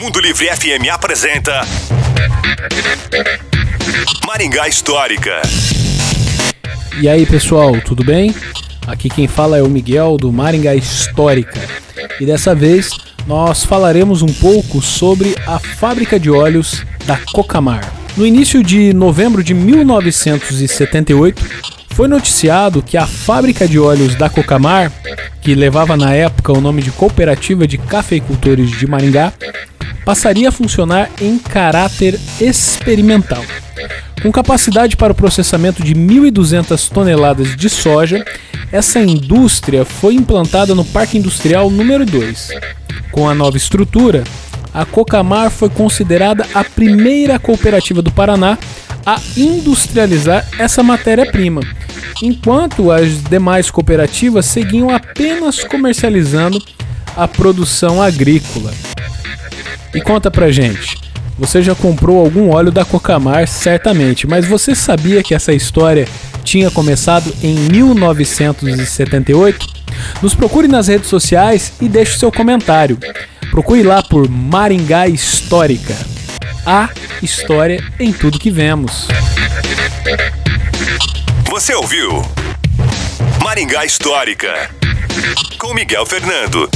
Mundo Livre FM apresenta Maringá Histórica. E aí pessoal, tudo bem? Aqui quem fala é o Miguel do Maringá Histórica. E dessa vez nós falaremos um pouco sobre a fábrica de óleos da Cocamar. No início de novembro de 1978, foi noticiado que a fábrica de óleos da Cocamar, que levava na época o nome de Cooperativa de Cafeicultores de Maringá, passaria a funcionar em caráter experimental. Com capacidade para o processamento de 1.200 toneladas de soja, essa indústria foi implantada no Parque Industrial número 2. Com a nova estrutura, a Cocamar foi considerada a primeira cooperativa do Paraná a industrializar essa matéria-prima, enquanto as demais cooperativas seguiam apenas comercializando a produção agrícola. E conta pra gente, você já comprou algum óleo da Cocamar certamente, mas você sabia que essa história tinha começado em 1978? Nos procure nas redes sociais e deixe seu comentário. Procure lá por Maringá Histórica. A história em tudo que vemos. Você ouviu Maringá Histórica com Miguel Fernando.